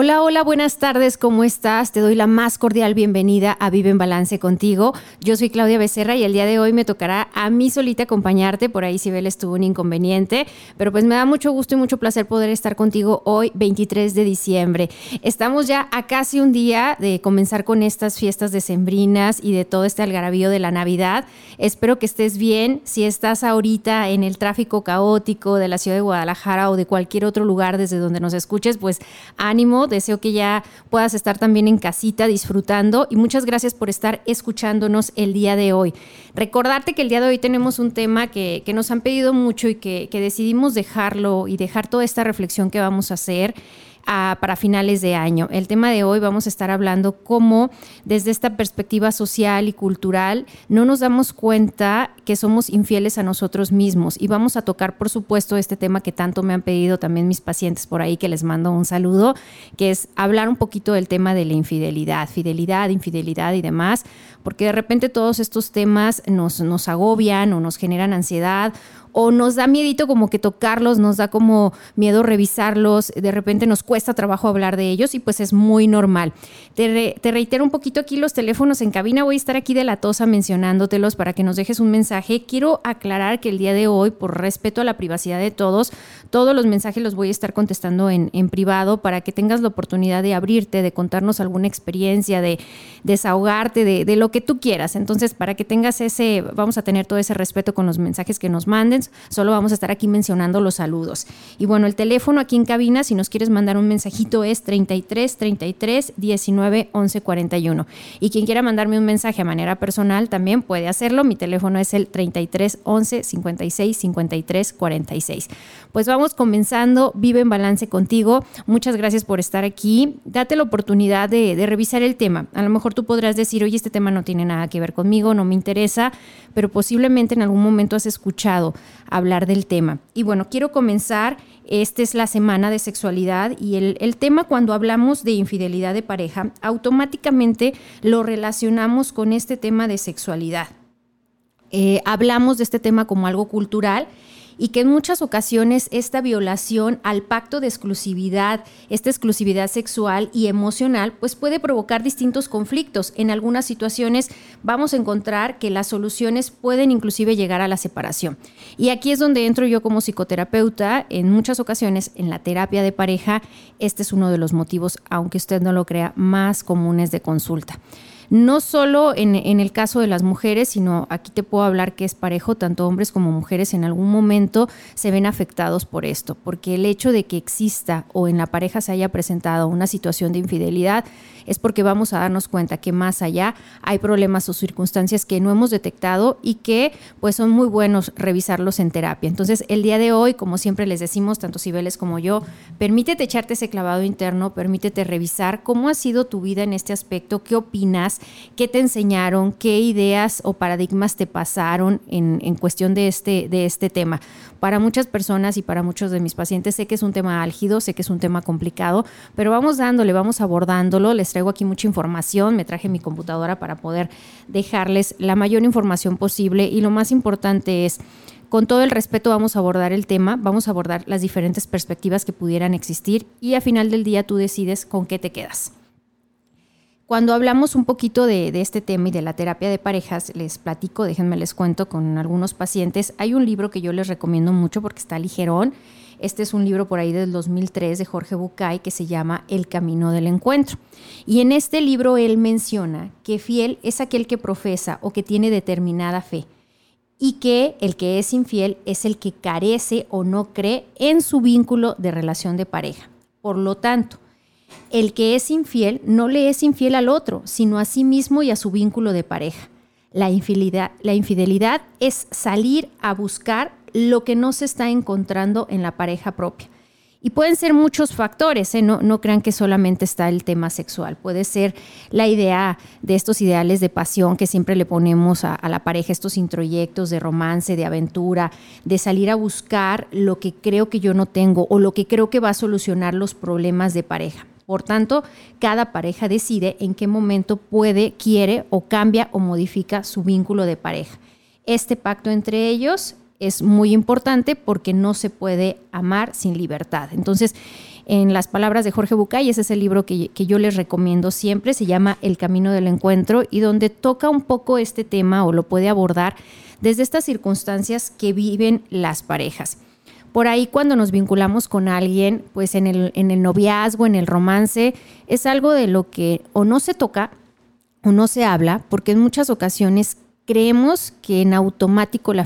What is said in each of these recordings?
Hola, hola, buenas tardes, ¿cómo estás? Te doy la más cordial bienvenida a Vive en Balance contigo. Yo soy Claudia Becerra y el día de hoy me tocará a mí solita acompañarte, por ahí Sibel estuvo un inconveniente, pero pues me da mucho gusto y mucho placer poder estar contigo hoy, 23 de diciembre. Estamos ya a casi un día de comenzar con estas fiestas decembrinas y de todo este algarabío de la Navidad. Espero que estés bien. Si estás ahorita en el tráfico caótico de la ciudad de Guadalajara o de cualquier otro lugar desde donde nos escuches, pues ánimo Deseo que ya puedas estar también en casita disfrutando y muchas gracias por estar escuchándonos el día de hoy. Recordarte que el día de hoy tenemos un tema que, nos han pedido mucho y que, que decidimos dejarlo y dejar toda esta reflexión que vamos a hacer para finales de año. El tema de hoy vamos a estar hablando cómo desde esta perspectiva social y cultural no nos damos cuenta que somos infieles a nosotros mismos y vamos a tocar por supuesto este tema que tanto me han pedido también mis pacientes por ahí que les mando un saludo, que es hablar un poquito del tema de la infidelidad, fidelidad, infidelidad y demás, porque de repente todos estos temas nos, nos agobian o nos generan ansiedad o nos da miedito como que tocarlos, nos da como miedo revisarlos, de repente nos cuesta trabajo hablar de ellos y pues es muy normal. Te, reitero un poquito aquí los teléfonos en cabina, voy a estar aquí de la tosa mencionándotelos para que nos dejes un mensaje. Quiero aclarar que el día de hoy, por respeto a la privacidad de todos, todos los mensajes los voy a estar contestando en, privado para que tengas la oportunidad de abrirte, de contarnos alguna experiencia, de desahogarte, de, de lo que tú quieras. Entonces, para que tengas ese, vamos a tener todo ese respeto con los mensajes que nos manden solo vamos a estar aquí mencionando los saludos. Y bueno, el teléfono aquí en cabina, si nos quieres mandar un mensajito, es 33 33 19 11 41. Y quien quiera mandarme un mensaje a manera personal también puede hacerlo. Mi teléfono es el 33 11 56 53 46. Pues vamos comenzando. Vive en balance contigo. Muchas gracias por estar aquí. Date la oportunidad de, de revisar el tema. A lo mejor tú podrás decir, oye, este tema no tiene nada que ver conmigo, no me interesa, pero posiblemente en algún momento has escuchado hablar del tema. Y bueno, quiero comenzar, esta es la semana de sexualidad y el, tema cuando hablamos de infidelidad de pareja, automáticamente lo relacionamos con este tema de sexualidad. Eh, hablamos de este tema como algo cultural y que en muchas ocasiones esta violación al pacto de exclusividad, esta exclusividad sexual y emocional, pues puede provocar distintos conflictos. En algunas situaciones vamos a encontrar que las soluciones pueden inclusive llegar a la separación. Y aquí es donde entro yo como psicoterapeuta. En muchas ocasiones en la terapia de pareja, este es uno de los motivos, aunque usted no lo crea, más comunes de consulta no solo en, el caso de las mujeres, sino aquí te puedo hablar que es parejo, tanto hombres como mujeres en algún momento se ven afectados por esto, porque el hecho de que exista o en la pareja se haya presentado una situación de infidelidad es porque vamos a darnos cuenta que más allá hay problemas o circunstancias que no hemos detectado y que pues son muy buenos revisarlos en terapia. Entonces el día de hoy, como siempre les decimos, tanto Cibeles como yo, permítete echarte ese clavado interno, permítete revisar cómo ha sido tu vida en este aspecto, qué opinas, qué te enseñaron, qué ideas o paradigmas te pasaron en, en cuestión de este, de este tema. Para muchas personas y para muchos de mis pacientes sé que es un tema álgido, sé que es un tema complicado, pero vamos dándole, vamos abordándolo. Les traigo aquí mucha información, me traje mi computadora para poder dejarles la mayor información posible y lo más importante es... Con todo el respeto vamos a abordar el tema, vamos a abordar las diferentes perspectivas que pudieran existir y a final del día tú decides con qué te quedas. Cuando hablamos un poquito de, este tema y de la terapia de parejas, les platico, déjenme les cuento con algunos pacientes. Hay un libro que yo les recomiendo mucho porque está ligerón. Este es un libro por ahí del 2003 de Jorge Bucay que se llama El Camino del Encuentro. Y en este libro él menciona que fiel es aquel que profesa o que tiene determinada fe y que el que es infiel es el que carece o no cree en su vínculo de relación de pareja. Por lo tanto, el que es infiel no le es infiel al otro, sino a sí mismo y a su vínculo de pareja. La infidelidad, es salir a buscar lo que no se está encontrando en la pareja propia. Y pueden ser muchos factores, ¿eh? no, no, crean que solamente está el tema sexual. Puede ser la idea de estos ideales de pasión que siempre le ponemos a, a, la pareja, estos introyectos de romance, de aventura, de salir a buscar lo que creo que yo no tengo o lo que creo que va a solucionar los problemas de pareja. Por tanto, cada pareja decide en qué momento puede, quiere o cambia o modifica su vínculo de pareja. Este pacto entre ellos es muy importante porque no se puede amar sin libertad. Entonces, en las palabras de Jorge Bucay, ese es el libro que, que, yo les recomiendo siempre, se llama El Camino del Encuentro y donde toca un poco este tema o lo puede abordar desde estas circunstancias que viven las parejas. Por ahí cuando nos vinculamos con alguien, pues en el, en el noviazgo, en el romance, es algo de lo que o no se toca o no se habla, porque en muchas ocasiones creemos que en automático la,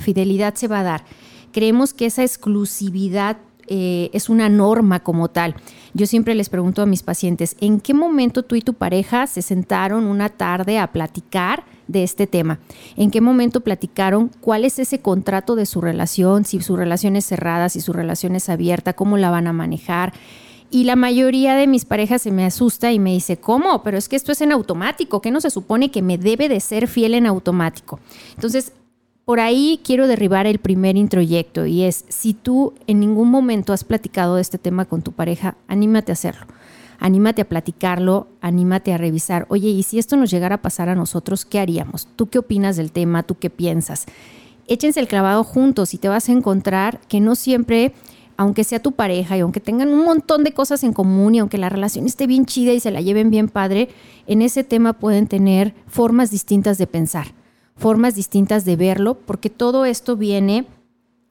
fidelidad se va a dar. Creemos que esa exclusividad eh, es una norma como tal. Yo siempre les pregunto a mis pacientes, ¿en qué momento tú y tu pareja se sentaron una tarde a platicar de este tema? ¿En qué momento platicaron cuál es ese contrato de su relación? Si su relación es cerrada, si su relación es abierta, cómo la van a manejar. Y la mayoría de mis parejas se me asusta y me dice, ¿cómo? Pero es que esto es en automático, ¿qué no se supone que me debe de ser fiel en automático? Entonces, por ahí quiero derribar el primer introyecto y es, si tú en ningún momento has platicado de este tema con tu pareja, anímate a hacerlo. Anímate a platicarlo, anímate a revisar, oye, ¿y si esto nos llegara a pasar a nosotros, qué haríamos? ¿Tú qué opinas del tema? ¿Tú qué piensas? Échense el clavado juntos y te vas a encontrar que no siempre aunque sea tu pareja y aunque tengan un montón de cosas en común y aunque la relación esté bien chida y se la lleven bien padre, en ese tema pueden tener formas distintas de pensar, formas distintas de verlo, porque todo esto viene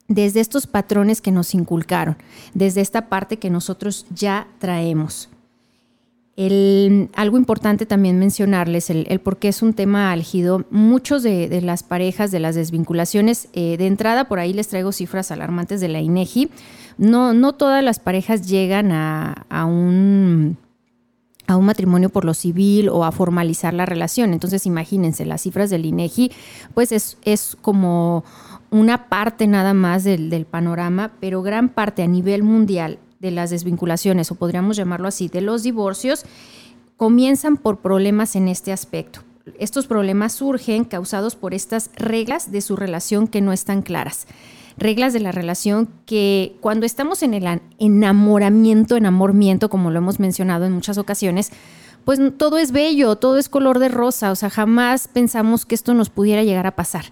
desde estos patrones que nos inculcaron, desde esta parte que nosotros ya traemos. Algo importante también mencionarles, el, por qué es un tema álgido. Muchos de, las parejas, de las desvinculaciones, eh, de entrada por ahí les traigo cifras alarmantes de la INEGI no, no todas las parejas llegan a, un a un matrimonio por lo civil o a formalizar la relación. Entonces, imagínense, las cifras del INEGI, pues es, es como una parte nada más del, del, panorama, pero gran parte a nivel mundial de las desvinculaciones, o podríamos llamarlo así, de los divorcios, comienzan por problemas en este aspecto. Estos problemas surgen causados por estas reglas de su relación que no están claras reglas de la relación que cuando estamos en el enamoramiento, enamoramiento, como lo hemos mencionado en muchas ocasiones, pues todo es bello, todo es color de rosa, o sea, jamás pensamos que esto nos pudiera llegar a pasar.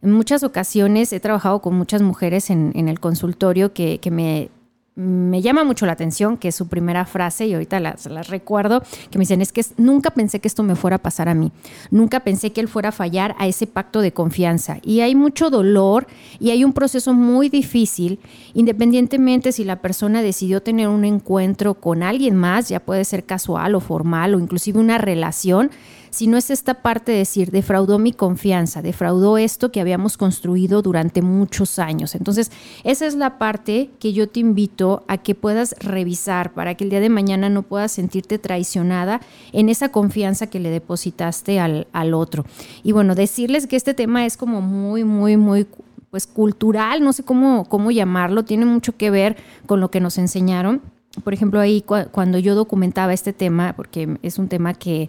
En muchas ocasiones he trabajado con muchas mujeres en, el consultorio que, que me me llama mucho la atención, que es su primera frase, y ahorita las, recuerdo, que me dicen, es que nunca pensé que esto me fuera a pasar a mí, nunca pensé que él fuera a fallar a ese pacto de confianza. Y hay mucho dolor y hay un proceso muy difícil, independientemente si la persona decidió tener un encuentro con alguien más, ya puede ser casual o formal o inclusive una relación sino es esta parte de decir, defraudó mi confianza, defraudó esto que habíamos construido durante muchos años. Entonces, esa es la parte que yo te invito a que puedas revisar para que el día de mañana no puedas sentirte traicionada en esa confianza que le depositaste al, al otro. Y bueno, decirles que este tema es como muy, muy, muy pues cultural, no sé cómo, cómo llamarlo, tiene mucho que ver con lo que nos enseñaron. Por ejemplo, ahí cuando yo documentaba este tema, porque es un tema que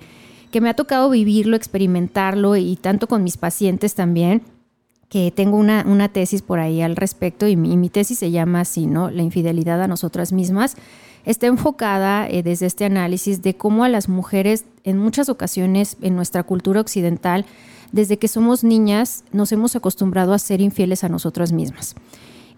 que me ha tocado vivirlo, experimentarlo y tanto con mis pacientes también, que tengo una, una tesis por ahí al respecto y mi, mi, tesis se llama así, ¿no? La infidelidad a nosotras mismas. Está enfocada eh, desde este análisis de cómo a las mujeres en muchas ocasiones en nuestra cultura occidental, desde que somos niñas, nos hemos acostumbrado a ser infieles a nosotras mismas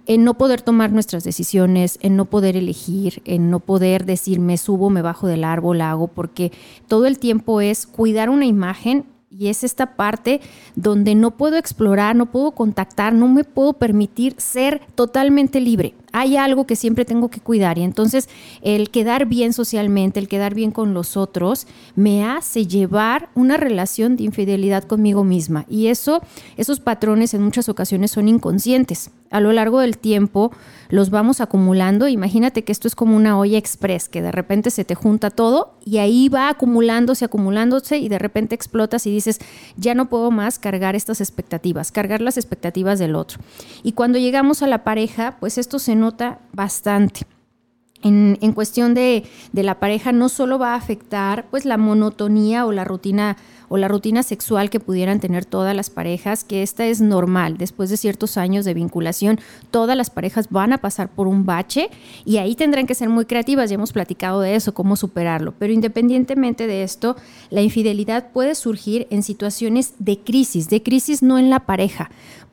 en no poder tomar nuestras decisiones, en no poder elegir, en no poder decir me subo, me bajo del árbol, hago, porque todo el tiempo es cuidar una imagen y es esta parte donde no puedo explorar, no puedo contactar, no me puedo permitir ser totalmente libre. Hay algo que siempre tengo que cuidar y entonces el quedar bien socialmente, el quedar bien con los otros, me hace llevar una relación de infidelidad conmigo misma. Y eso, esos patrones en muchas ocasiones son inconscientes a lo largo del tiempo los vamos acumulando. Imagínate que esto es como una olla express, que de repente se te junta todo y ahí va acumulándose, acumulándose y de repente explotas y dices, ya no puedo más cargar estas expectativas, cargar las expectativas del otro. Y cuando llegamos a la pareja, pues esto se nota bastante. en, en cuestión de, de, la pareja no solo va a afectar pues la monotonía o la rutina o la rutina sexual que pudieran tener todas las parejas, que esta es normal. Después de ciertos años de vinculación, todas las parejas van a pasar por un bache y ahí tendrán que ser muy creativas. Ya hemos platicado de eso, cómo superarlo. Pero independientemente de esto, la infidelidad puede surgir en situaciones de crisis, de crisis no en la pareja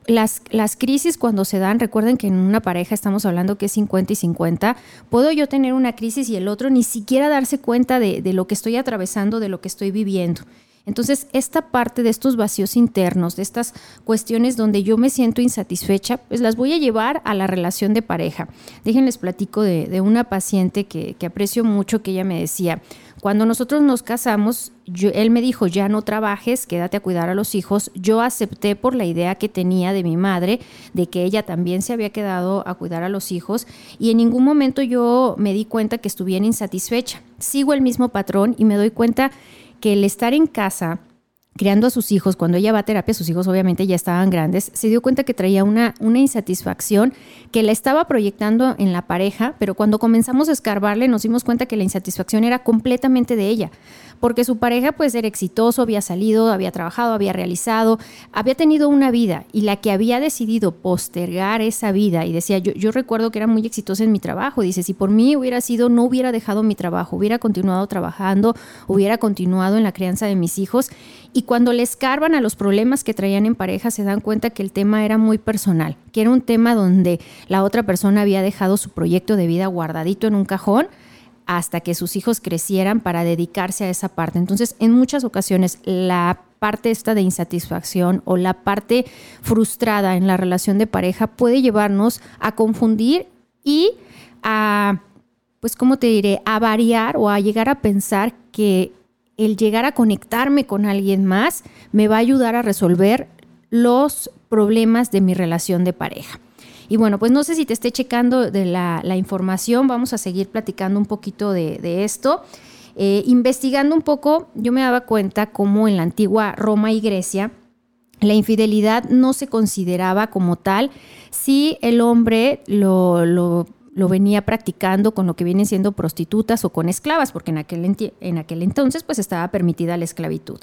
las, las, crisis cuando se dan, recuerden que en una pareja estamos hablando que es 50 y 50, puedo yo tener una crisis y el otro ni siquiera darse cuenta de, de lo que estoy atravesando, de lo que estoy viviendo. Entonces, esta parte de estos vacíos internos, de estas cuestiones donde yo me siento insatisfecha, pues las voy a llevar a la relación de pareja. Déjenles platico de, una paciente que, aprecio mucho, que ella me decía, cuando nosotros nos casamos, él me dijo, ya no trabajes, quédate a cuidar a los hijos. Yo acepté por la idea que tenía de mi madre, de que ella también se había quedado a cuidar a los hijos, y en ningún momento yo me di cuenta que estuviera insatisfecha. Sigo el mismo patrón y me doy cuenta que el estar en casa criando a sus hijos, cuando ella va a terapia, sus hijos obviamente ya estaban grandes, se dio cuenta que traía una, una insatisfacción que la estaba proyectando en la pareja, pero cuando comenzamos a escarbarle nos dimos cuenta que la insatisfacción era completamente de ella porque su pareja pues era exitoso, había salido, había trabajado, había realizado, había tenido una vida y la que había decidido postergar esa vida y decía, yo, yo recuerdo que era muy exitosa en mi trabajo, dice, si por mí hubiera sido, no hubiera dejado mi trabajo, hubiera continuado trabajando, hubiera continuado en la crianza de mis hijos. Y cuando le escarban a los problemas que traían en pareja se dan cuenta que el tema era muy personal, que era un tema donde la otra persona había dejado su proyecto de vida guardadito en un cajón hasta que sus hijos crecieran para dedicarse a esa parte. Entonces, en muchas ocasiones, la parte esta de insatisfacción o la parte frustrada en la relación de pareja puede llevarnos a confundir y a, pues, ¿cómo te diré?, a variar o a llegar a pensar que el llegar a conectarme con alguien más me va a ayudar a resolver los problemas de mi relación de pareja. Y bueno, pues no sé si te esté checando de la, información, vamos a seguir platicando un poquito de, esto. Eh, investigando un poco, yo me daba cuenta cómo en la antigua Roma y Grecia, la infidelidad no se consideraba como tal si el hombre lo, lo, venía practicando con lo que vienen siendo prostitutas o con esclavas, porque en aquel, en aquel entonces pues estaba permitida la esclavitud.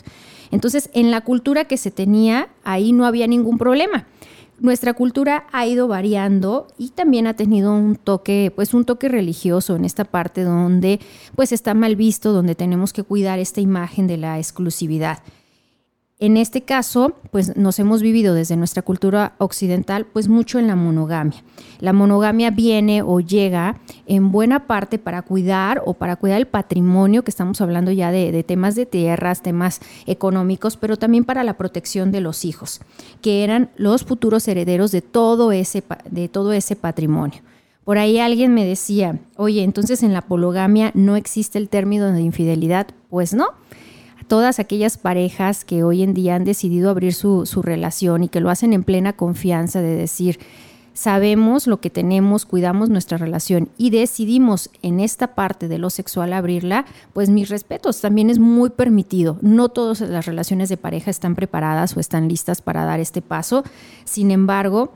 Entonces, en la cultura que se tenía, ahí no había ningún problema nuestra cultura ha ido variando y también ha tenido un toque, pues un toque religioso en esta parte donde pues está mal visto, donde tenemos que cuidar esta imagen de la exclusividad. En este caso, pues nos hemos vivido desde nuestra cultura occidental, pues mucho en la monogamia. La monogamia viene o llega en buena parte para cuidar o para cuidar el patrimonio, que estamos hablando ya de, temas de tierras, temas económicos, pero también para la protección de los hijos, que eran los futuros herederos de todo ese, de todo ese patrimonio. Por ahí alguien me decía, oye, entonces en la pologamia no existe el término de infidelidad. Pues no todas aquellas parejas que hoy en día han decidido abrir su, relación y que lo hacen en plena confianza de decir, sabemos lo que tenemos, cuidamos nuestra relación y decidimos en esta parte de lo sexual abrirla, pues mis respetos, también es muy permitido. No todas las relaciones de pareja están preparadas o están listas para dar este paso. Sin embargo,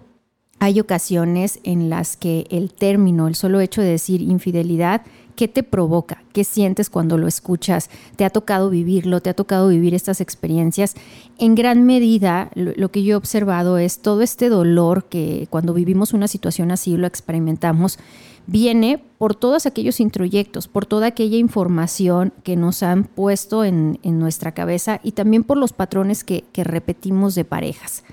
hay ocasiones en las que el término, el solo hecho de decir infidelidad, ¿Qué te provoca? ¿Qué sientes cuando lo escuchas? ¿Te ha tocado vivirlo? ¿Te ha tocado vivir estas experiencias? En gran medida, lo, que yo he observado es todo este dolor que cuando vivimos una situación así lo experimentamos, viene por todos aquellos introyectos, por toda aquella información que nos han puesto en, nuestra cabeza y también por los patrones que repetimos de parejas.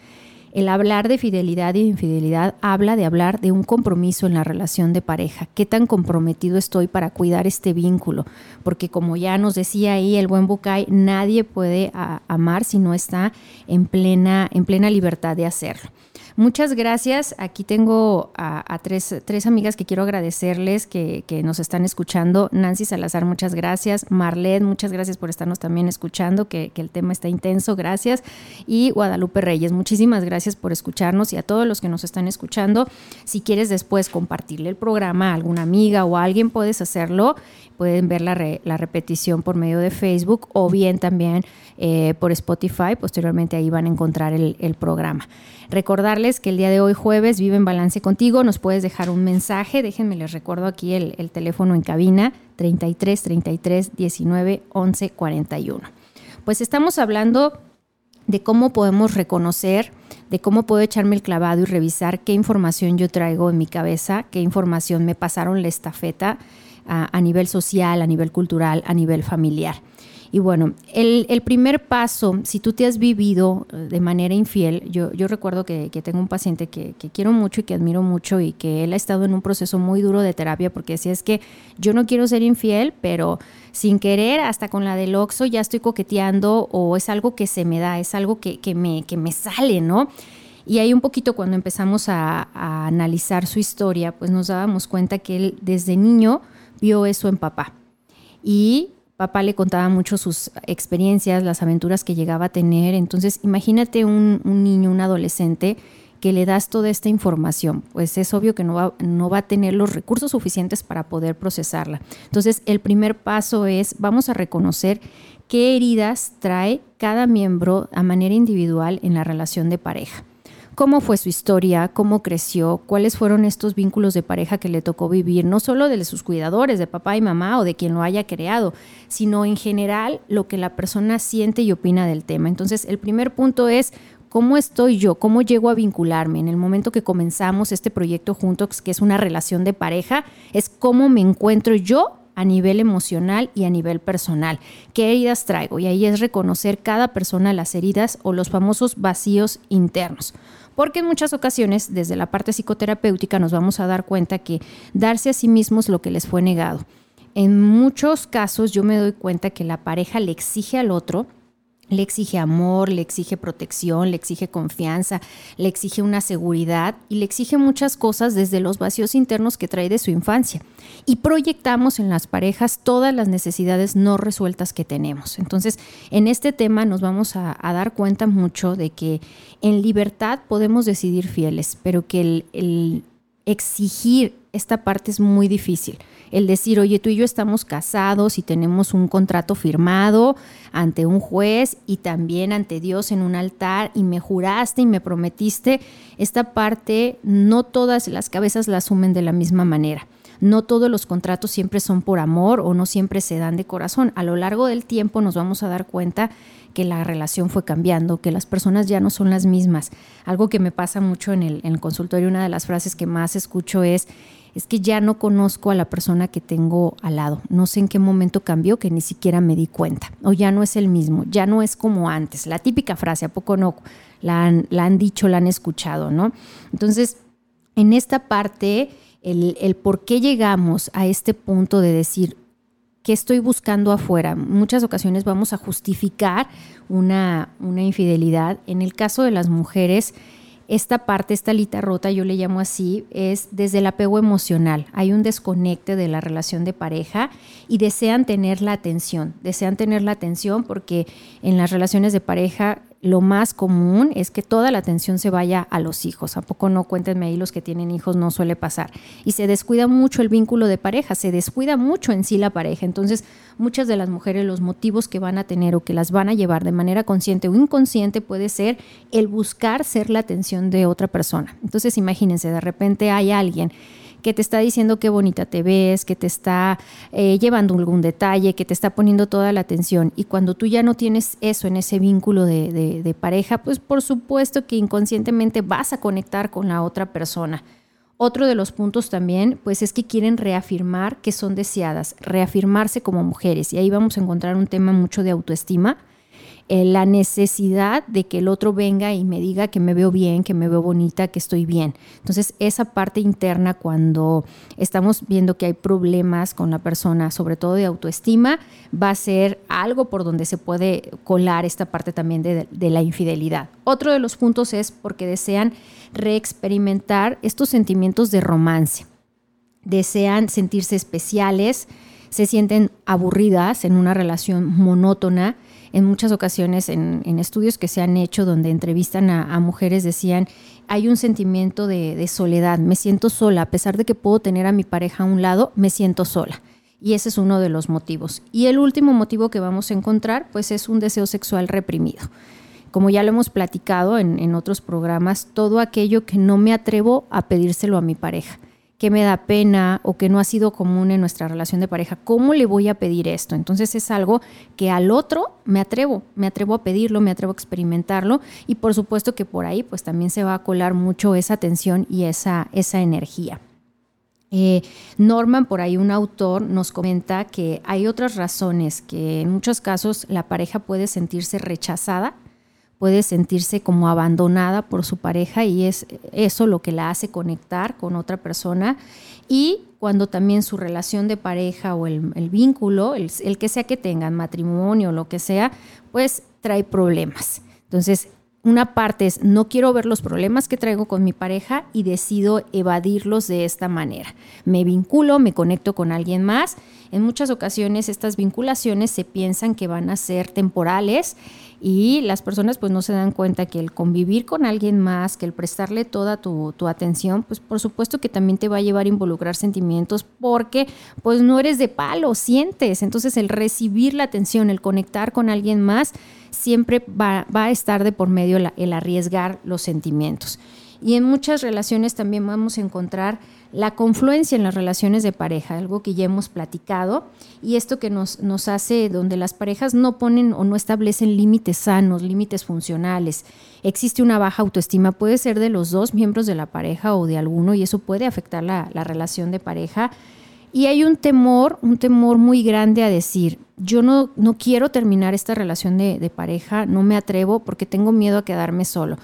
El hablar de fidelidad y de infidelidad habla de hablar de un compromiso en la relación de pareja. ¿Qué tan comprometido estoy para cuidar este vínculo? Porque como ya nos decía ahí el buen Bucay, nadie puede amar si no está en plena, en plena libertad de hacerlo. Muchas gracias. Aquí tengo a, tres, tres, amigas que quiero agradecerles que, nos están escuchando. Nancy Salazar, muchas gracias. Marlene, muchas gracias por estarnos también escuchando, que, que el tema está intenso. Gracias. Y Guadalupe Reyes, muchísimas gracias por escucharnos y a todos los que nos están escuchando. Si quieres después compartirle el programa a alguna amiga o a alguien, puedes hacerlo. Pueden ver la, la repetición por medio de Facebook o bien también eh, por Spotify. Posteriormente ahí van a encontrar el, el programa. Recordarles que el día de hoy jueves vive en balance contigo, nos puedes dejar un mensaje, déjenme les recuerdo aquí el, el teléfono en cabina 33 33 19 11 41. Pues estamos hablando de cómo podemos reconocer, de cómo puedo echarme el clavado y revisar qué información yo traigo en mi cabeza, qué información me pasaron la estafeta a, a nivel social, a nivel cultural, a nivel familiar. Y bueno, el, primer paso, si tú te has vivido eh, de manera infiel, yo, recuerdo que, tengo un paciente que, quiero mucho y que admiro mucho y que él ha estado en un proceso muy duro de terapia porque si es que yo no quiero ser infiel, pero sin querer, hasta con la del Oxo ya estoy coqueteando o es algo que se me da, es algo que, me, que me sale, ¿no? Y ahí un poquito cuando empezamos a, a analizar su historia, pues nos dábamos cuenta que él desde niño vio eso en papá. Y Papá le contaba mucho sus experiencias, las aventuras que llegaba a tener. Entonces, imagínate un, niño, un adolescente que le das toda esta información, pues es obvio que no va, no va a tener los recursos suficientes para poder procesarla. Entonces, el primer paso es, vamos a reconocer qué heridas trae cada miembro a manera individual en la relación de pareja cómo fue su historia, cómo creció, cuáles fueron estos vínculos de pareja que le tocó vivir, no solo de sus cuidadores, de papá y mamá o de quien lo haya creado, sino en general lo que la persona siente y opina del tema. Entonces, el primer punto es ¿Cómo estoy yo? ¿Cómo llego a vincularme? En el momento que comenzamos este proyecto juntos, que es una relación de pareja, es cómo me encuentro yo a nivel emocional y a nivel personal. ¿Qué heridas traigo? Y ahí es reconocer cada persona las heridas o los famosos vacíos internos porque en muchas ocasiones desde la parte psicoterapéutica nos vamos a dar cuenta que darse a sí mismos lo que les fue negado. En muchos casos yo me doy cuenta que la pareja le exige al otro le exige amor, le exige protección, le exige confianza, le exige una seguridad y le exige muchas cosas desde los vacíos internos que trae de su infancia. Y proyectamos en las parejas todas las necesidades no resueltas que tenemos. Entonces, en este tema nos vamos a, dar cuenta mucho de que en libertad podemos decidir fieles, pero que el, exigir esta parte es muy difícil el decir, oye, tú y yo estamos casados y tenemos un contrato firmado ante un juez y también ante Dios en un altar y me juraste y me prometiste, esta parte no todas las cabezas la asumen de la misma manera. No todos los contratos siempre son por amor o no siempre se dan de corazón. A lo largo del tiempo nos vamos a dar cuenta que la relación fue cambiando, que las personas ya no son las mismas. Algo que me pasa mucho en el, en el consultorio, una de las frases que más escucho es, es que ya no conozco a la persona que tengo al lado. No sé en qué momento cambió que ni siquiera me di cuenta. O ya no es el mismo, ya no es como antes. La típica frase, ¿a poco no? La han, dicho, la han escuchado, ¿no? Entonces, en esta parte, el, por qué llegamos a este punto de decir, ¿qué estoy buscando afuera? Muchas ocasiones vamos a justificar una infidelidad. En el caso de las mujeres, esta parte, esta alita rota, yo le llamo así, es desde el apego emocional. Hay un desconecte de la relación de pareja y desean tener la atención. Desean tener la atención porque en las relaciones de pareja lo más común es que toda la atención se vaya a los hijos. ¿A poco no? Cuéntenme ahí los que tienen hijos, no suele pasar. Y se descuida mucho el vínculo de pareja, se descuida mucho en sí la pareja. Entonces, muchas de las mujeres, los motivos que van a tener o que las van a llevar de manera consciente o inconsciente puede ser el buscar ser la atención de otra persona. Entonces, imagínense, de repente hay alguien que te está diciendo qué bonita te ves, que te está eh, llevando algún detalle, que te está poniendo toda la atención. Y cuando tú ya no tienes eso en ese vínculo de, de pareja, pues por supuesto que inconscientemente vas a conectar con la otra persona. Otro de los puntos también, pues es que quieren reafirmar que son deseadas, reafirmarse como mujeres. Y ahí vamos a encontrar un tema mucho de autoestima eh, la necesidad de que el otro venga y me diga que me veo bien, que me veo bonita, que estoy bien. Entonces, esa parte interna cuando estamos viendo que hay problemas con la persona, sobre todo de autoestima, va a ser algo por donde se puede colar esta parte también de, de la infidelidad. Otro de los puntos es porque desean reexperimentar estos sentimientos de romance. Desean sentirse especiales, se sienten aburridas en una relación monótona en muchas ocasiones en, estudios que se han hecho donde entrevistan a, mujeres decían, hay un sentimiento de, soledad, me siento sola, a pesar de que puedo tener a mi pareja a un lado, me siento sola. Y ese es uno de los motivos. Y el último motivo que vamos a encontrar, pues es un deseo sexual reprimido como ya lo hemos platicado en, otros programas, todo aquello que no me atrevo a pedírselo a mi pareja que me da pena o que no ha sido común en nuestra relación de pareja, ¿cómo le voy a pedir esto? Entonces es algo que al otro me atrevo, me atrevo a pedirlo, me atrevo a experimentarlo y por supuesto que por ahí pues también se va a colar mucho esa tensión y esa, esa energía. Eh, Norman, por ahí un autor, nos comenta que hay otras razones que en muchos casos la pareja puede sentirse rechazada puede sentirse como abandonada por su pareja y es eso lo que la hace conectar con otra persona y cuando también su relación de pareja o el, vínculo, el, el, que sea que tengan, matrimonio, lo que sea, pues trae problemas. Entonces, una parte es no quiero ver los problemas que traigo con mi pareja y decido evadirlos de esta manera. Me vinculo, me conecto con alguien más. En muchas ocasiones estas vinculaciones se piensan que van a ser temporales y las personas pues no se dan cuenta que el convivir con alguien más, que el prestarle toda tu, atención, pues por supuesto que también te va a llevar a involucrar sentimientos porque pues no eres de palo, sientes. Entonces el recibir la atención, el conectar con alguien más, siempre va, a estar de por medio el arriesgar los sentimientos. Y en muchas relaciones también vamos a encontrar la confluencia en las relaciones de pareja, algo que ya hemos platicado, y esto que nos, hace donde las parejas no ponen o no establecen límites sanos, límites funcionales. Existe una baja autoestima, puede ser de los dos miembros de la pareja o de alguno, y eso puede afectar la, relación de pareja. Y hay un temor, un temor muy grande a decir, yo no, no quiero terminar esta relación de pareja, no me atrevo porque tengo miedo a quedarme solo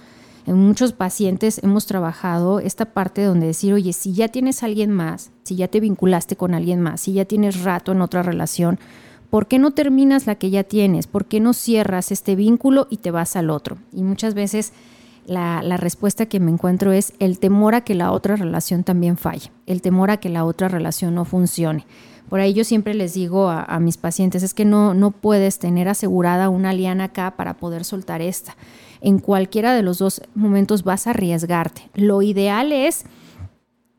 en muchos pacientes hemos trabajado esta parte donde decir, oye, si ya tienes alguien más, si ya te vinculaste con alguien más, si ya tienes rato en otra relación, ¿por qué no terminas la que ya tienes? ¿Por qué no cierras este vínculo y te vas al otro? Y muchas veces la, respuesta que me encuentro es el temor a que la otra relación también falle, el temor a que la otra relación no funcione. Por ahí yo siempre les digo a, a mis pacientes, es que no, no puedes tener asegurada una liana acá para poder soltar esta en cualquiera de los dos momentos vas a arriesgarte. Lo ideal es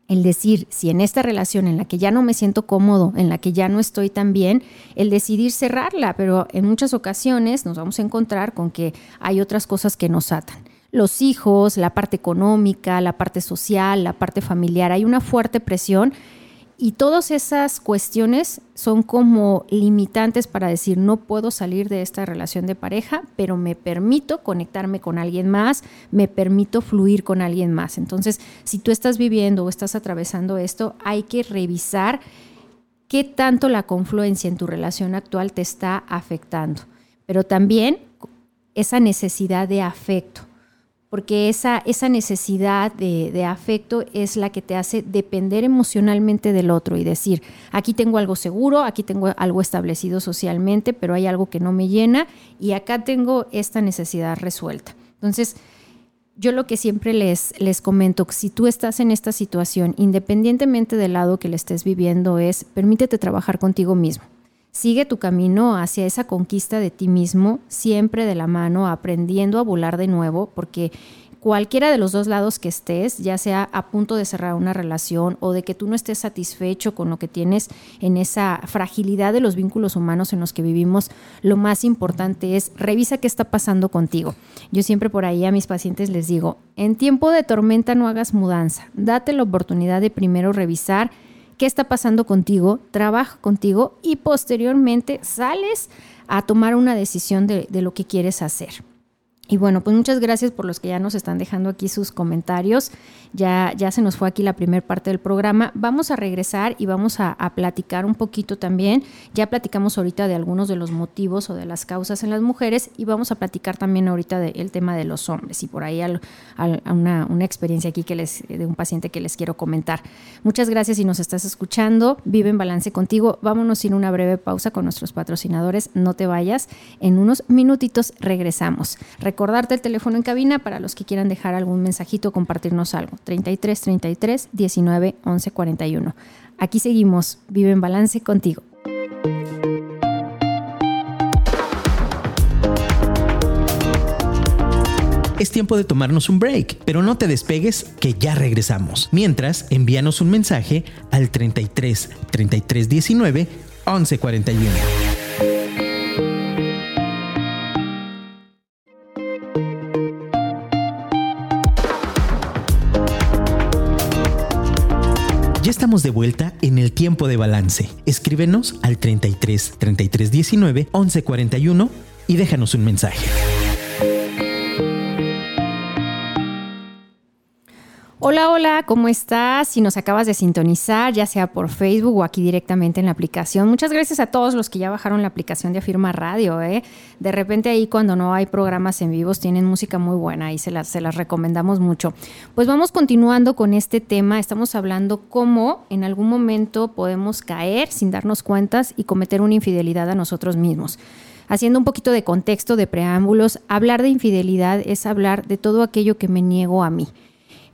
el decir, si en esta relación en la que ya no me siento cómodo, en la que ya no estoy tan bien, el decidir cerrarla, pero en muchas ocasiones nos vamos a encontrar con que hay otras cosas que nos atan. Los hijos, la parte económica, la parte social, la parte familiar, hay una fuerte presión y todas esas cuestiones son como limitantes para decir, no puedo salir de esta relación de pareja, pero me permito conectarme con alguien más, me permito fluir con alguien más. Entonces, si tú estás viviendo o estás atravesando esto, hay que revisar qué tanto la confluencia en tu relación actual te está afectando, pero también esa necesidad de afecto porque esa, esa necesidad de, afecto es la que te hace depender emocionalmente del otro y decir, aquí tengo algo seguro, aquí tengo algo establecido socialmente, pero hay algo que no me llena y acá tengo esta necesidad resuelta. Entonces, yo lo que siempre les, les comento, si tú estás en esta situación, independientemente del lado que le estés viviendo, es permítete trabajar contigo mismo Sigue tu camino hacia esa conquista de ti mismo, siempre de la mano, aprendiendo a volar de nuevo, porque cualquiera de los dos lados que estés, ya sea a punto de cerrar una relación o de que tú no estés satisfecho con lo que tienes en esa fragilidad de los vínculos humanos en los que vivimos, lo más importante es revisa qué está pasando contigo. Yo siempre por ahí a mis pacientes les digo, en tiempo de tormenta no hagas mudanza, date la oportunidad de primero revisar qué está pasando contigo, trabaja contigo y posteriormente sales a tomar una decisión de, de lo que quieres hacer. Y bueno, pues muchas gracias por los que ya nos están dejando aquí sus comentarios. Ya, ya se nos fue aquí la primera parte del programa. Vamos a regresar y vamos a, platicar un poquito también. Ya platicamos ahorita de algunos de los motivos o de las causas en las mujeres y vamos a platicar también ahorita del tema de los hombres y por ahí una, una, experiencia aquí que les, de un paciente que les quiero comentar. Muchas gracias si nos estás escuchando. Vive en balance contigo. Vámonos sin una breve pausa con nuestros patrocinadores. No te vayas. En unos minutitos regresamos recordarte el teléfono en cabina para los que quieran dejar algún mensajito o compartirnos algo. 33 33 19 11 41. Aquí seguimos. Vive en balance contigo. Es tiempo de tomarnos un break, pero no te despegues que ya regresamos. Mientras, envíanos un mensaje al 33 33 19 11 41. Ya estamos de vuelta en el tiempo de balance. Escríbenos al 33 33 19 11 41 y déjanos un mensaje. Hola, hola, ¿cómo estás? Si nos acabas de sintonizar, ya sea por Facebook o aquí directamente en la aplicación, muchas gracias a todos los que ya bajaron la aplicación de Afirma Radio. ¿eh? De repente ahí cuando no hay programas en vivos tienen música muy buena y se las, se las recomendamos mucho. Pues vamos continuando con este tema. Estamos hablando cómo en algún momento podemos caer sin darnos cuentas y cometer una infidelidad a nosotros mismos haciendo un poquito de contexto, de preámbulos, hablar de infidelidad es hablar de todo aquello que me niego a mí.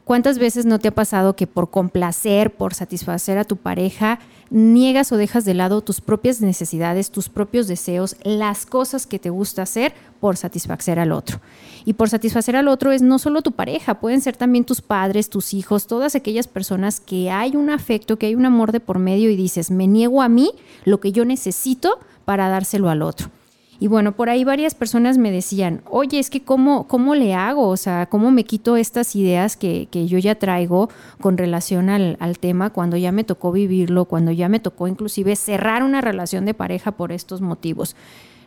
¿Cuántas veces no te ha pasado que por complacer, por satisfacer a tu pareja, niegas o dejas de lado tus propias necesidades, tus propios deseos, las cosas que te gusta hacer por satisfacer al otro? Y por satisfacer al otro es no solo tu pareja, pueden ser también tus padres, tus hijos, todas aquellas personas que hay un afecto, que hay un amor de por medio y dices, me niego a mí lo que yo necesito para dárselo al otro. Y bueno, por ahí varias personas me decían, oye, es que cómo, cómo le hago, o sea, cómo me quito estas ideas que, que yo ya traigo con relación al, al, tema cuando ya me tocó vivirlo, cuando ya me tocó inclusive cerrar una relación de pareja por estos motivos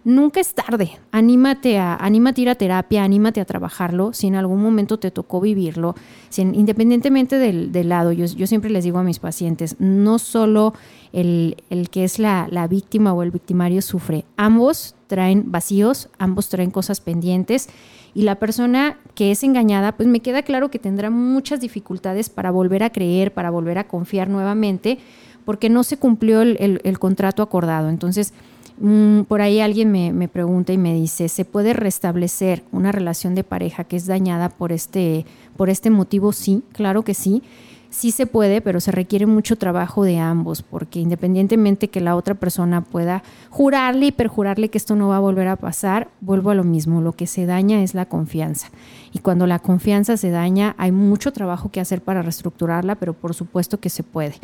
nunca es tarde. Anímate a, anímate a ir a terapia, anímate a trabajarlo. Si en algún momento te tocó vivirlo, independientemente del, lado, yo, siempre les digo a mis pacientes, no solo el, que es la, la, víctima o el victimario sufre, ambos traen vacíos, ambos traen cosas pendientes. Y la persona que es engañada, pues me queda claro que tendrá muchas dificultades para volver a creer, para volver a confiar nuevamente, porque no se cumplió el, contrato acordado. Entonces, Mm, por ahí alguien me, pregunta y me dice, ¿se puede restablecer una relación de pareja que es dañada por este, por este motivo? Sí, claro que sí. Sí se puede, pero se requiere mucho trabajo de ambos, porque independientemente que la otra persona pueda jurarle y perjurarle que esto no va a volver a pasar, vuelvo a lo mismo, lo que se daña es la confianza. Y cuando la confianza se daña, hay mucho trabajo que hacer para reestructurarla, pero por supuesto que se puede.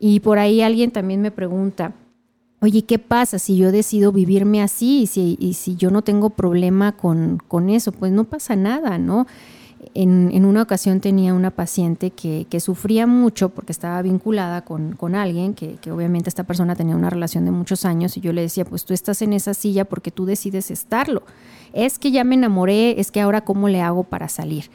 Y por ahí alguien también me pregunta, oye, ¿qué pasa si yo decido vivirme así y si, yo no tengo problema con, eso? Pues no pasa nada, ¿no? En, una ocasión tenía una paciente que, sufría mucho porque estaba vinculada con, alguien, que, obviamente esta persona tenía una relación de muchos años y yo le decía, pues tú estás en esa silla porque tú decides estarlo. Es que ya me enamoré, es que ahora cómo le hago para salir.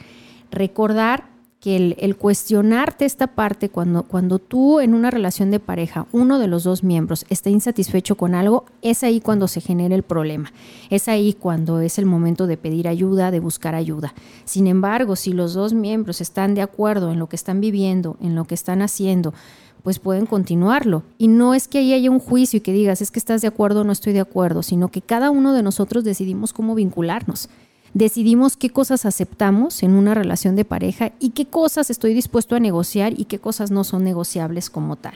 Recordar que el, cuestionarte esta parte cuando, cuando tú en una relación de pareja, uno de los dos miembros está insatisfecho con algo, es ahí cuando se genera el problema. Es ahí cuando es el momento de pedir ayuda, de buscar ayuda. Sin embargo, si los dos miembros están de acuerdo en lo que están viviendo, en lo que están haciendo, pues pueden continuarlo. Y no es que ahí haya un juicio y que digas, es que estás de acuerdo o no estoy de acuerdo, sino que cada uno de nosotros decidimos cómo vincularnos decidimos qué cosas aceptamos en una relación de pareja y qué cosas estoy dispuesto a negociar y qué cosas no son negociables como tal.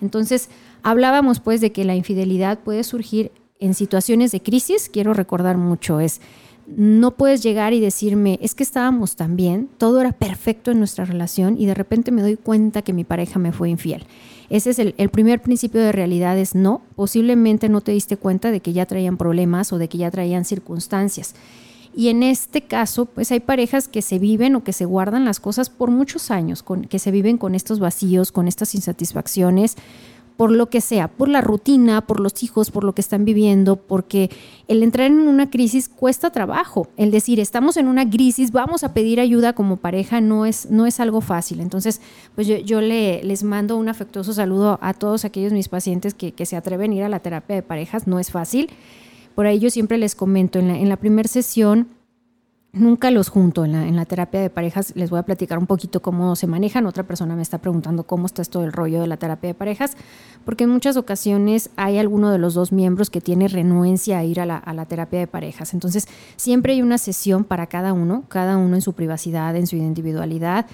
Entonces, hablábamos pues de que la infidelidad puede surgir en situaciones de crisis, quiero recordar mucho, es no puedes llegar y decirme, es que estábamos tan bien, todo era perfecto en nuestra relación y de repente me doy cuenta que mi pareja me fue infiel. Ese es el, primer principio de realidad, es no, posiblemente no te diste cuenta de que ya traían problemas o de que ya traían circunstancias. Y en este caso, pues hay parejas que se viven o que se guardan las cosas por muchos años, con, que se viven con estos vacíos, con estas insatisfacciones, por lo que sea, por la rutina, por los hijos, por lo que están viviendo, porque el entrar en una crisis cuesta trabajo. El decir, estamos en una crisis, vamos a pedir ayuda como pareja, no es, no es algo fácil. Entonces, pues yo, yo le, les mando un afectuoso saludo a todos aquellos mis pacientes que se atreven a ir a la terapia de parejas, no es fácil. Por ahí yo siempre les comento, en la, primera sesión nunca los junto en la, terapia de parejas. Les voy a platicar un poquito cómo se manejan. Otra persona me está preguntando cómo está esto del rollo de la terapia de parejas, porque en muchas ocasiones hay alguno de los dos miembros que tiene renuencia a ir a la terapia de parejas. Entonces, siempre hay una sesión para cada uno, cada uno en su privacidad, en su individualidad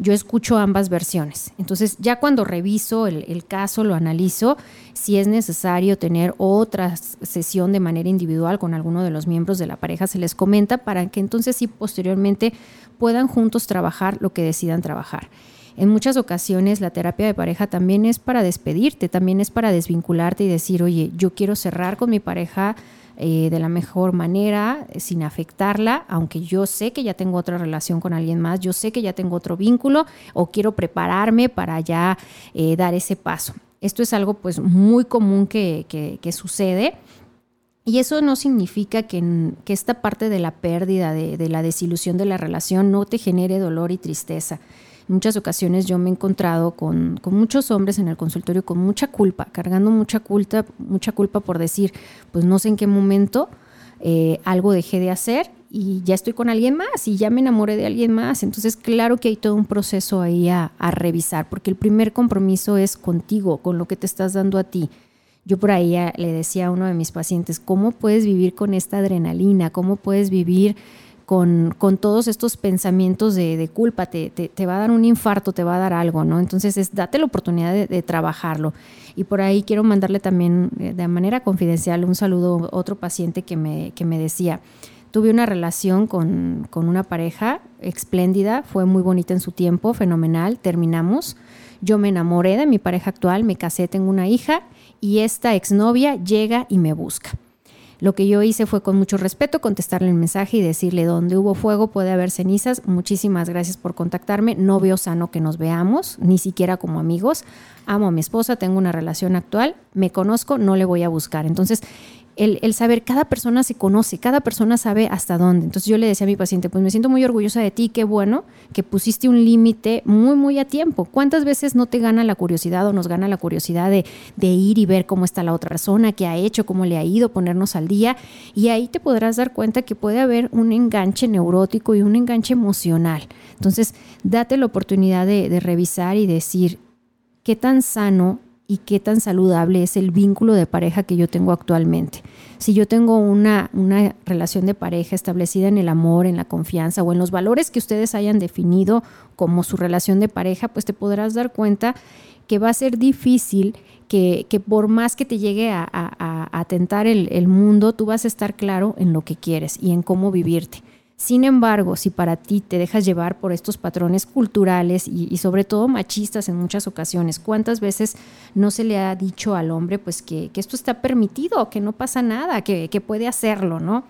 yo escucho ambas versiones. Entonces, ya cuando reviso el, caso, lo analizo, si es necesario tener otra sesión de manera individual con alguno de los miembros de la pareja, se les comenta para que entonces sí posteriormente puedan juntos trabajar lo que decidan trabajar. En muchas ocasiones la terapia de pareja también es para despedirte, también es para desvincularte y decir, oye, yo quiero cerrar con mi pareja eh, de la mejor manera, sin afectarla, aunque yo sé que ya tengo otra relación con alguien más, yo sé que ya tengo otro vínculo o quiero prepararme para ya eh, dar ese paso. Esto es algo pues muy común que, sucede. Y eso no significa que, esta parte de la pérdida, de, la desilusión de la relación, no te genere dolor y tristeza. Muchas ocasiones yo me he encontrado con, con, muchos hombres en el consultorio con mucha culpa, cargando mucha culpa, mucha culpa por decir, pues no sé en qué momento eh, algo dejé de hacer y ya estoy con alguien más y ya me enamoré de alguien más. Entonces, claro que hay todo un proceso ahí a, a revisar, porque el primer compromiso es contigo, con lo que te estás dando a ti. Yo por ahí le decía a uno de mis pacientes, ¿cómo puedes vivir con esta adrenalina? ¿Cómo puedes vivir con, todos estos pensamientos de, culpa, te, va a dar un infarto, te va a dar algo, ¿no? Entonces es date la oportunidad de, trabajarlo. Y por ahí quiero mandarle también eh, de manera confidencial un saludo a otro paciente que me, que me decía, tuve una relación con, con una pareja espléndida, fue muy bonita en su tiempo, fenomenal, terminamos. Yo me enamoré de mi pareja actual, me casé, tengo una hija y esta exnovia llega y me busca. Lo que yo hice fue con mucho respeto contestarle el mensaje y decirle, donde hubo fuego puede haber cenizas, muchísimas gracias por contactarme, no veo sano que nos veamos, ni siquiera como amigos, amo a mi esposa, tengo una relación actual, me conozco, no le voy a buscar. Entonces, el, saber, cada persona se conoce, cada persona sabe hasta dónde. Entonces yo le decía a mi paciente, pues me siento muy orgullosa de ti, qué bueno que pusiste un límite muy, muy a tiempo. ¿Cuántas veces no te gana la curiosidad o nos gana la curiosidad de, de ir y ver cómo está la otra persona, qué ha hecho, cómo le ha ido, ponernos al día? Y ahí te podrás dar cuenta que puede haber un enganche neurótico y un enganche emocional. Entonces, date la oportunidad de, de revisar y decir, ¿qué tan sano y qué tan saludable es el vínculo de pareja que yo tengo actualmente. Si yo tengo una, una, relación de pareja establecida en el amor, en la confianza o en los valores que ustedes hayan definido como su relación de pareja, pues te podrás dar cuenta que va a ser difícil que, por más que te llegue a, a, tentar el mundo, tú vas a estar claro en lo que quieres y en cómo vivirte. Sin embargo, si para ti te dejas llevar por estos patrones culturales y, sobre todo machistas en muchas ocasiones, ¿cuántas veces no se le ha dicho al hombre pues que, esto está permitido, que no pasa nada, que, puede hacerlo, ¿no?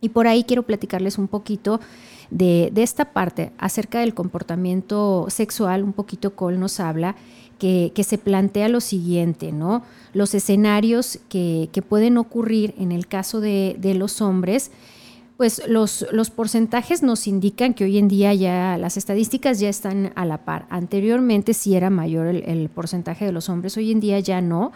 Y por ahí quiero platicarles un poquito de, esta parte acerca del comportamiento sexual, un poquito Cole nos habla, que, se plantea lo siguiente, ¿no? Los escenarios que, pueden ocurrir en el caso de, de los hombres pues los, los porcentajes nos indican que hoy en día ya las estadísticas ya están a la par. Anteriormente sí era mayor el, porcentaje de los hombres, hoy en día ya no.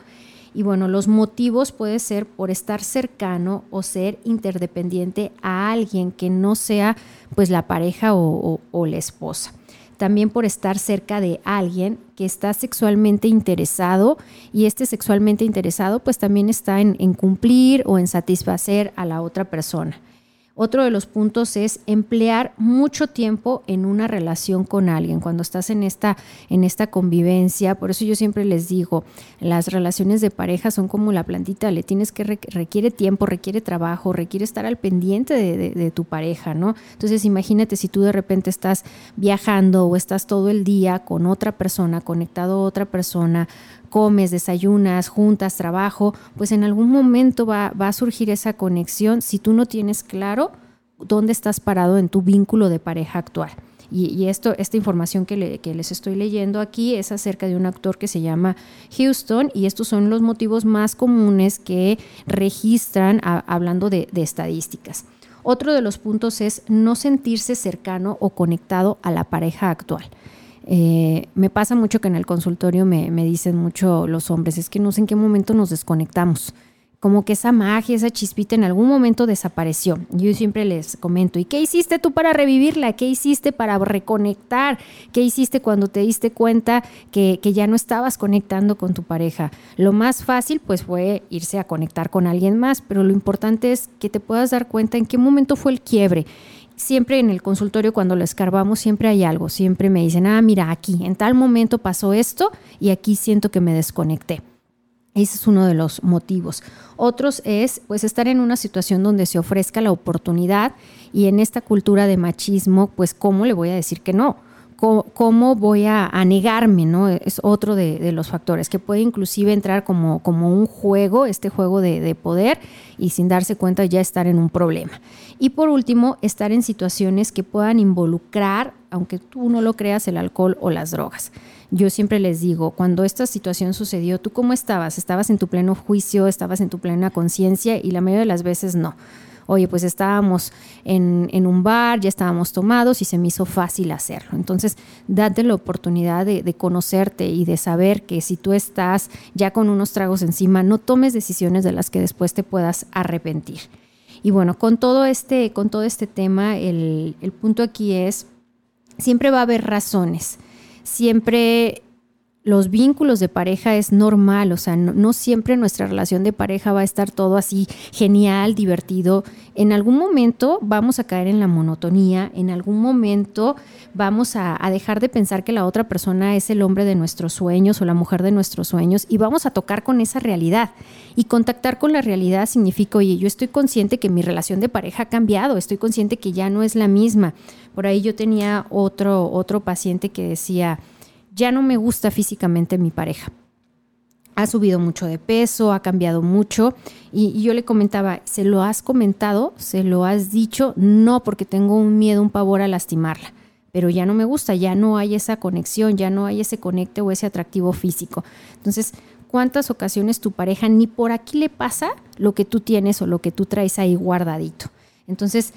Y bueno, los motivos puede ser por estar cercano o ser interdependiente a alguien que no sea pues la pareja o, la esposa. También por estar cerca de alguien que está sexualmente interesado y este sexualmente interesado pues también está en cumplir o en satisfacer a la otra persona. Otro de los puntos es emplear mucho tiempo en una relación con alguien, cuando estás en esta, en esta convivencia. Por eso yo siempre les digo, las relaciones de pareja son como la plantita, le tienes que, requiere tiempo, requiere trabajo, requiere estar al pendiente de, de tu pareja, ¿no? Entonces imagínate si tú de repente estás viajando o estás todo el día con otra persona, conectado a otra persona, comes, desayunas, juntas, trabajo, pues en algún momento va, a surgir esa conexión si tú no tienes claro dónde estás parado en tu vínculo de pareja actual. Y, esto, esta información que, les estoy leyendo aquí es acerca de un actor que se llama Houston y estos son los motivos más comunes que registran hablando de estadísticas. Otro de los puntos es no sentirse cercano o conectado a la pareja actual. Eh, me pasa mucho que en el consultorio me, dicen mucho los hombres, es que no sé en qué momento nos desconectamos. Como que esa magia, esa chispita en algún momento desapareció. Yo siempre les comento, ¿y qué hiciste tú para revivirla? ¿Qué hiciste para reconectar? ¿Qué hiciste cuando te diste cuenta que, que ya no estabas conectando con tu pareja? Lo más fácil pues fue irse a conectar con alguien más, pero lo importante es que te puedas dar cuenta en qué momento fue el quiebre siempre en el consultorio cuando lo escarbamos siempre hay algo, siempre me dicen, ah, mira, aquí, en tal momento pasó esto y aquí siento que me desconecté. Ese es uno de los motivos. Otros es pues estar en una situación donde se ofrezca la oportunidad y en esta cultura de machismo, pues cómo le voy a decir que no. Cómo voy a, negarme, ¿no? Es otro de, los factores, que puede inclusive entrar como, como un juego, este juego de, de, poder, y sin darse cuenta ya estar en un problema. Y por último, estar en situaciones que puedan involucrar, aunque tú no lo creas, el alcohol o las drogas. Yo siempre les digo, cuando esta situación sucedió, ¿tú cómo estabas? ¿Estabas en tu pleno juicio? ¿Estabas en tu plena conciencia? Y la mayoría de las veces no oye, pues estábamos en, un bar, ya estábamos tomados y se me hizo fácil hacerlo. Entonces, date la oportunidad de, conocerte y de saber que si tú estás ya con unos tragos encima, no tomes decisiones de las que después te puedas arrepentir. Y bueno, con todo este, con todo este tema, el, el punto aquí es, siempre va a haber razones. Siempre los vínculos de pareja es normal, o sea, no, siempre nuestra relación de pareja va a estar todo así genial, divertido. En algún momento vamos a caer en la monotonía, en algún momento vamos a, dejar de pensar que la otra persona es el hombre de nuestros sueños o la mujer de nuestros sueños y vamos a tocar con esa realidad. Y contactar con la realidad significa, oye, yo estoy consciente que mi relación de pareja ha cambiado, estoy consciente que ya no es la misma. Por ahí yo tenía otro, otro paciente que decía, ya no me gusta físicamente mi pareja. Ha subido mucho de peso, ha cambiado mucho y, yo le comentaba, ¿se lo has comentado? ¿Se lo has dicho? No, porque tengo un miedo, un pavor a lastimarla, pero ya no me gusta, ya no hay esa conexión, ya no hay ese conecte o ese atractivo físico. Entonces, ¿cuántas ocasiones tu pareja ni por aquí le pasa lo que tú tienes o lo que tú traes ahí guardadito? Entonces,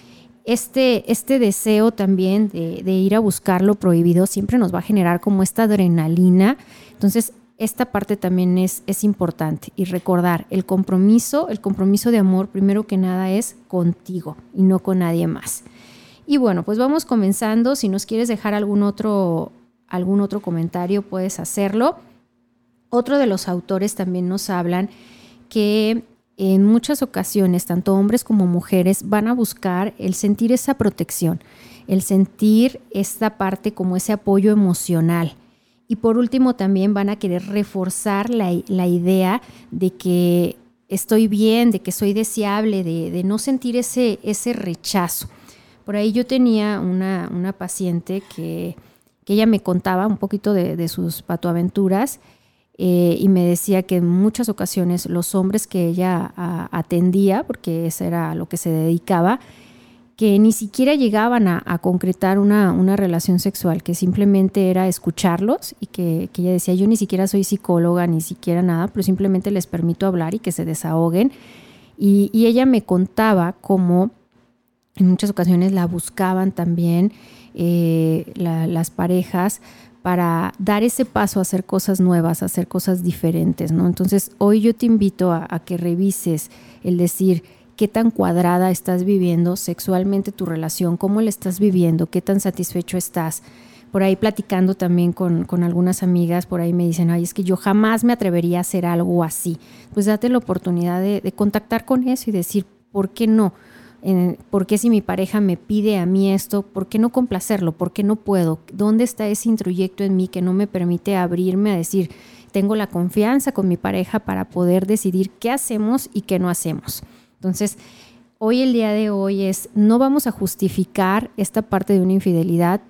este, este deseo también de, ir a buscar lo prohibido siempre nos va a generar como esta adrenalina. Entonces, esta parte también es, es importante. Y recordar, el compromiso, el compromiso de amor, primero que nada, es contigo y no con nadie más. Y bueno, pues vamos comenzando. Si nos quieres dejar algún otro, algún otro comentario, puedes hacerlo. Otro de los autores también nos hablan que en muchas ocasiones, tanto hombres como mujeres van a buscar el sentir esa protección, el sentir esta parte como ese apoyo emocional. Y por último, también van a querer reforzar la, idea de que estoy bien, de que soy deseable, de, no sentir ese, ese rechazo. Por ahí yo tenía una, paciente que, ella me contaba un poquito de, de sus patoaventuras eh, y me decía que en muchas ocasiones los hombres que ella atendía, porque eso era lo que se dedicaba, que ni siquiera llegaban a, concretar una, una, relación sexual, que simplemente era escucharlos y que, ella decía, yo ni siquiera soy psicóloga, ni siquiera nada, pero simplemente les permito hablar y que se desahoguen. Y, ella me contaba cómo en muchas ocasiones la buscaban también eh, las parejas para dar ese paso a hacer cosas nuevas, a hacer cosas diferentes, ¿no? Entonces, hoy yo te invito a, que revises el decir qué tan cuadrada estás viviendo sexualmente tu relación, cómo la estás viviendo, qué tan satisfecho estás. Por ahí platicando también con, algunas amigas, por ahí me dicen, ay, es que yo jamás me atrevería a hacer algo así. Pues date la oportunidad de, de contactar con eso y decir, ¿por qué no? ¿Por qué si mi pareja me pide a mí esto? ¿Por qué no complacerlo? ¿Por qué no puedo? ¿Dónde está ese introyecto en mí que no me permite abrirme a decir, tengo la confianza con mi pareja para poder decidir qué hacemos y qué no hacemos? Entonces, hoy el día de hoy es, no vamos a justificar esta parte de una infidelidad.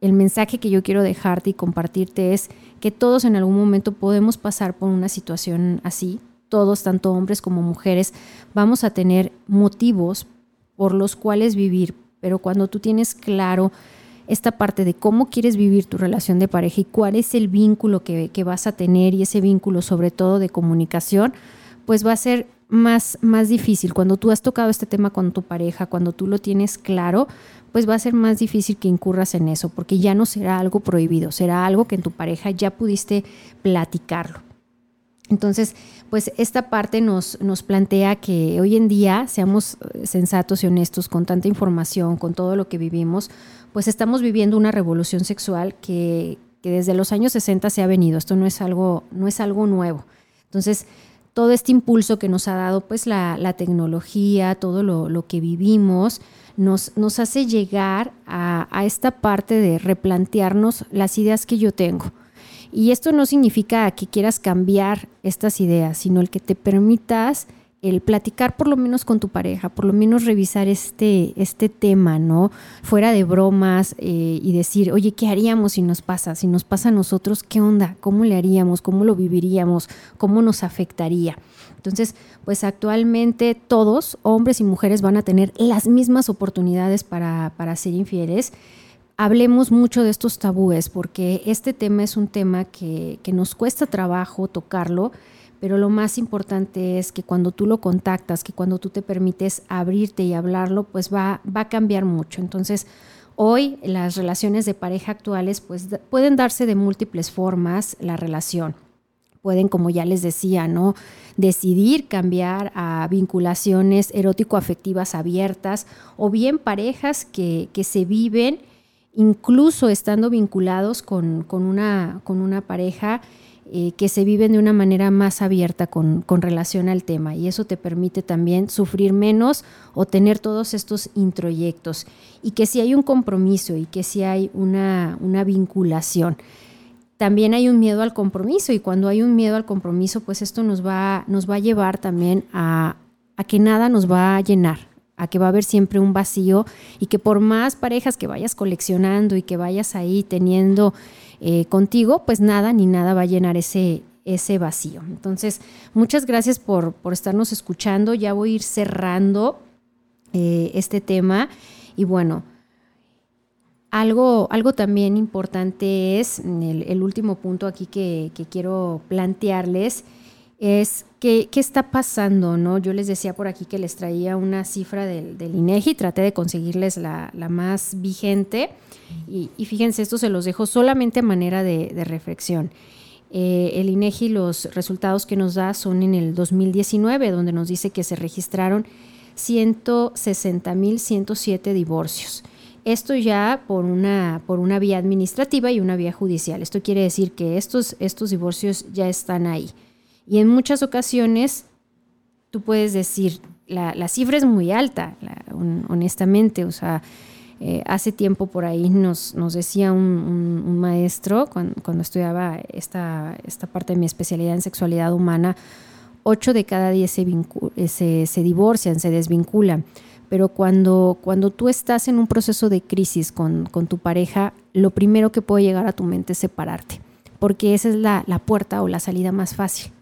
El mensaje que yo quiero dejarte y compartirte es que todos en algún momento podemos pasar por una situación así. Todos, tanto hombres como mujeres, vamos a tener motivos por los cuales vivir, pero cuando tú tienes claro esta parte de cómo quieres vivir tu relación de pareja y cuál es el vínculo que, vas a tener y ese vínculo sobre todo de comunicación, pues va a ser más, más difícil. Cuando tú has tocado este tema con tu pareja, cuando tú lo tienes claro, pues va a ser más difícil que incurras en eso, porque ya no será algo prohibido, será algo que en tu pareja ya pudiste platicarlo. Entonces, pues esta parte nos, nos plantea que hoy en día seamos eh, sensatos y honestos con tanta información, con todo lo que vivimos, pues estamos viviendo una revolución sexual que, desde los años 60 se ha venido. Esto no es algo, no es algo nuevo. Entonces, todo este impulso que nos ha dado pues la, tecnología, todo lo, que vivimos, nos, nos hace llegar a, a esta parte de replantearnos las ideas que yo tengo y esto no significa que quieras cambiar estas ideas, sino el que te permitas el platicar por lo menos con tu pareja, por lo menos revisar este, este tema, ¿no? Fuera de bromas eh, y decir, oye, ¿qué haríamos si nos pasa? Si nos pasa a nosotros, ¿qué onda? ¿Cómo le haríamos? ¿Cómo lo viviríamos? ¿Cómo nos afectaría? Entonces, pues actualmente todos, hombres y mujeres, van a tener las mismas oportunidades para, para ser infieles hablemos mucho de estos tabúes, porque este tema es un tema que, nos cuesta trabajo tocarlo, pero lo más importante es que cuando tú lo contactas, que cuando tú te permites abrirte y hablarlo, pues va, a cambiar mucho. Entonces, hoy las relaciones de pareja actuales pues pueden darse de múltiples formas la relación. Pueden, como ya les decía, ¿no? Decidir cambiar a vinculaciones erótico-afectivas abiertas o bien parejas que se viven incluso estando vinculados con, con, una, con una pareja eh, que se viven de una manera más abierta con, relación al tema. Y eso te permite también sufrir menos o tener todos estos introyectos. Y que si hay un compromiso y que si hay una, una vinculación. También hay un miedo al compromiso. Y cuando hay un miedo al compromiso, pues esto nos va, nos va a llevar también a, a que nada nos va a llenar, a que va a haber siempre un vacío y que por más parejas que vayas coleccionando y que vayas ahí teniendo eh, contigo, pues nada ni nada va a llenar ese, ese vacío. Entonces, muchas gracias por, estarnos escuchando. Ya voy a ir cerrando eh, este tema. Y bueno, algo, algo también importante es, el, último punto aquí que, quiero plantearles, es qué, está pasando, ¿no? Yo les decía por aquí que les traía una cifra del, INEGI, traté de conseguirles la, la más vigente. Y, fíjense, esto se los dejo solamente a manera de, reflexión. Eh, el INEGI, los resultados que nos da son en el 2019, donde nos dice que se registraron 160.107 divorcios. Esto ya por una, por una vía administrativa y una vía judicial. Esto quiere decir que estos, estos divorcios ya están ahí. Y en muchas ocasiones tú puedes decir, la, la cifra es muy alta, honestamente, o sea, eh, hace tiempo por ahí nos, nos decía un, maestro, cuando, estudiaba esta, esta parte de mi especialidad en sexualidad humana, 8 de cada 10 se, se, se, divorcian, se desvinculan. Pero cuando, cuando tú estás en un proceso de crisis con, con, tu pareja, lo primero que puede llegar a tu mente es separarte, porque esa es la, la puerta o la salida más fácil.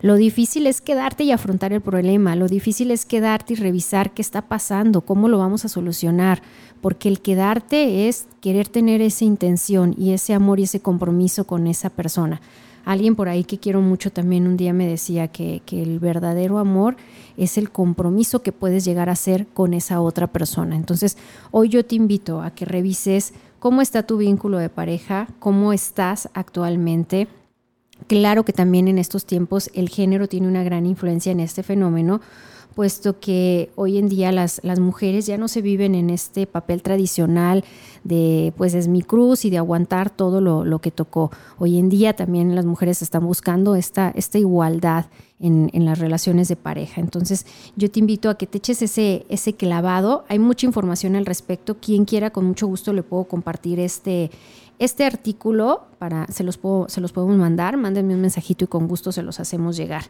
Lo difícil es quedarte y afrontar el problema, lo difícil es quedarte y revisar qué está pasando, cómo lo vamos a solucionar, porque el quedarte es querer tener esa intención y ese amor y ese compromiso con esa persona. Alguien por ahí que quiero mucho también un día me decía que, el verdadero amor es el compromiso que puedes llegar a hacer con esa otra persona. Entonces, hoy yo te invito a que revises cómo está tu vínculo de pareja, cómo estás actualmente. Claro que también en estos tiempos el género tiene una gran influencia en este fenómeno, puesto que hoy en día las, las mujeres ya no se viven en este papel tradicional de pues es mi cruz y de aguantar todo lo, que tocó. Hoy en día también las mujeres están buscando esta, esta igualdad en, las relaciones de pareja. Entonces yo te invito a que te eches ese, ese clavado. Hay mucha información al respecto. Quien quiera, con mucho gusto le puedo compartir este, este artículo para, se los, puedo, se los podemos mandar. Mándenme un mensajito y con gusto se los hacemos llegar.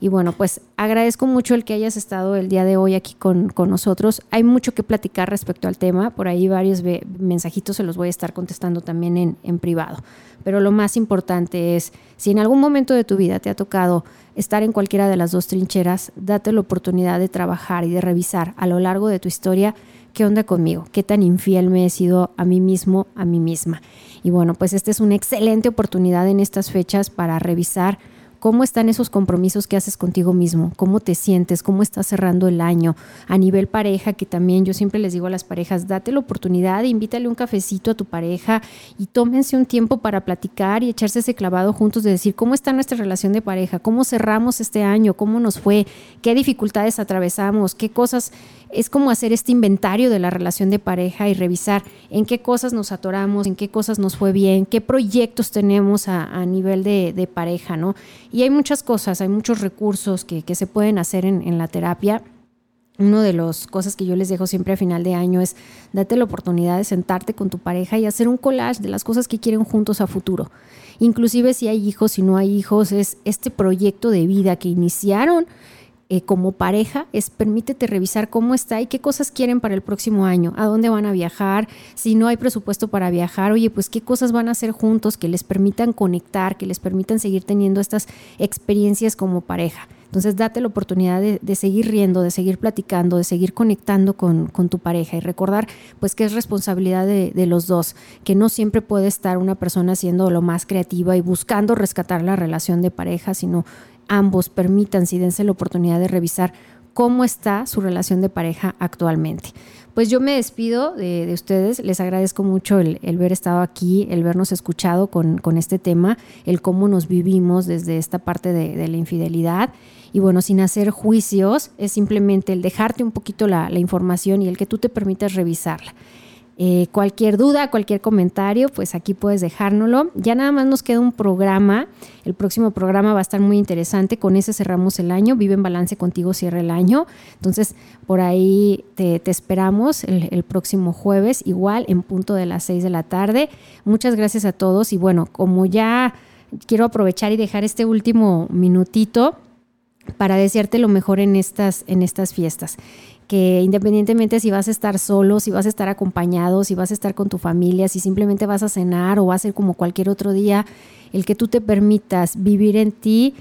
Y bueno, pues agradezco mucho el que hayas estado el día de hoy aquí con, nosotros. Hay mucho que platicar respecto al tema, por ahí varios mensajitos se los voy a estar contestando también en, en privado. Pero lo más importante es, si en algún momento de tu vida te ha tocado estar en cualquiera de las dos trincheras, date la oportunidad de trabajar y de revisar a lo largo de tu historia qué onda conmigo, qué tan infiel me he sido a mí mismo, a mí misma. Y bueno, pues esta es una excelente oportunidad en estas fechas para revisar ¿Cómo están esos compromisos que haces contigo mismo? ¿Cómo te sientes? ¿Cómo estás cerrando el año? A nivel pareja, que también yo siempre les digo a las parejas, date la oportunidad, invítale un cafecito a tu pareja y tómense un tiempo para platicar y echarse ese clavado juntos de decir cómo está nuestra relación de pareja, cómo cerramos este año, cómo nos fue, qué dificultades atravesamos, qué cosas es como hacer este inventario de la relación de pareja y revisar en qué cosas nos atoramos, en qué cosas nos fue bien, qué proyectos tenemos a, nivel de, pareja, ¿no? Y hay muchas cosas, hay muchos recursos que, se pueden hacer en, la terapia. Una de las cosas que yo les dejo siempre a final de año es date la oportunidad de sentarte con tu pareja y hacer un collage de las cosas que quieren juntos a futuro. Inclusive si hay hijos, si no hay hijos, es este proyecto de vida que iniciaron eh, como pareja es permítete revisar cómo está y qué cosas quieren para el próximo año, a dónde van a viajar, si no hay presupuesto para viajar, oye, pues qué cosas van a hacer juntos que les permitan conectar, que les permitan seguir teniendo estas experiencias como pareja. Entonces date la oportunidad de, seguir riendo, de seguir platicando, de seguir conectando con, tu pareja y recordar pues que es responsabilidad de, de, los dos, que no siempre puede estar una persona siendo lo más creativa y buscando rescatar la relación de pareja, sino ambos permítanse y dense la oportunidad de revisar cómo está su relación de pareja actualmente. Pues yo me despido de, ustedes, les agradezco mucho el, el, ver estado aquí, el vernos escuchado con, este tema, el cómo nos vivimos desde esta parte de, la infidelidad. Y bueno, sin hacer juicios, es simplemente el dejarte un poquito la, la información y el que tú te permitas revisarla. Eh, cualquier duda, cualquier comentario, pues aquí puedes dejárnoslo. Ya nada más nos queda un programa. El próximo programa va a estar muy interesante. Con ese cerramos el año. Vive en balance contigo, cierra el año. Entonces, por ahí te, esperamos el, próximo jueves, igual en punto de las 6 de la tarde. Muchas gracias a todos. Y bueno, como ya quiero aprovechar y dejar este último minutito para desearte lo mejor en estas, en estas fiestas que independientemente si vas a estar solo, si vas a estar acompañado, si vas a estar con tu familia, si simplemente vas a cenar o va a ser como cualquier otro día, el que tú te permitas vivir en ti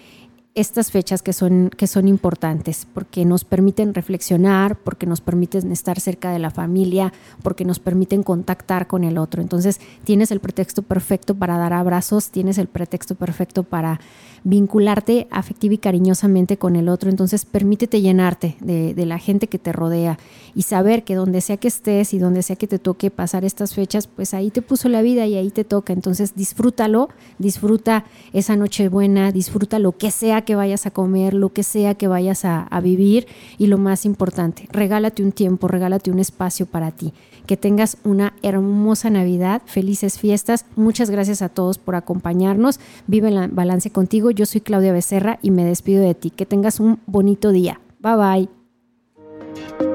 estas fechas que son, que son importantes, porque nos permiten reflexionar, porque nos permiten estar cerca de la familia, porque nos permiten contactar con el otro. Entonces tienes el pretexto perfecto para dar abrazos, tienes el pretexto perfecto para vincularte afectiva y cariñosamente con el otro. Entonces permítete llenarte de, de la gente que te rodea y saber que donde sea que estés y donde sea que te toque pasar estas fechas, pues ahí te puso la vida y ahí te toca. Entonces disfrútalo, disfruta esa noche buena, disfruta lo que sea que vayas a comer, lo que sea que vayas a, vivir y lo más importante, regálate un tiempo, regálate un espacio para ti. Que tengas una hermosa Navidad, felices fiestas. Muchas gracias a todos por acompañarnos. Vive en balance contigo. Yo soy Claudia Becerra y me despido de ti. Que tengas un bonito día. Bye bye.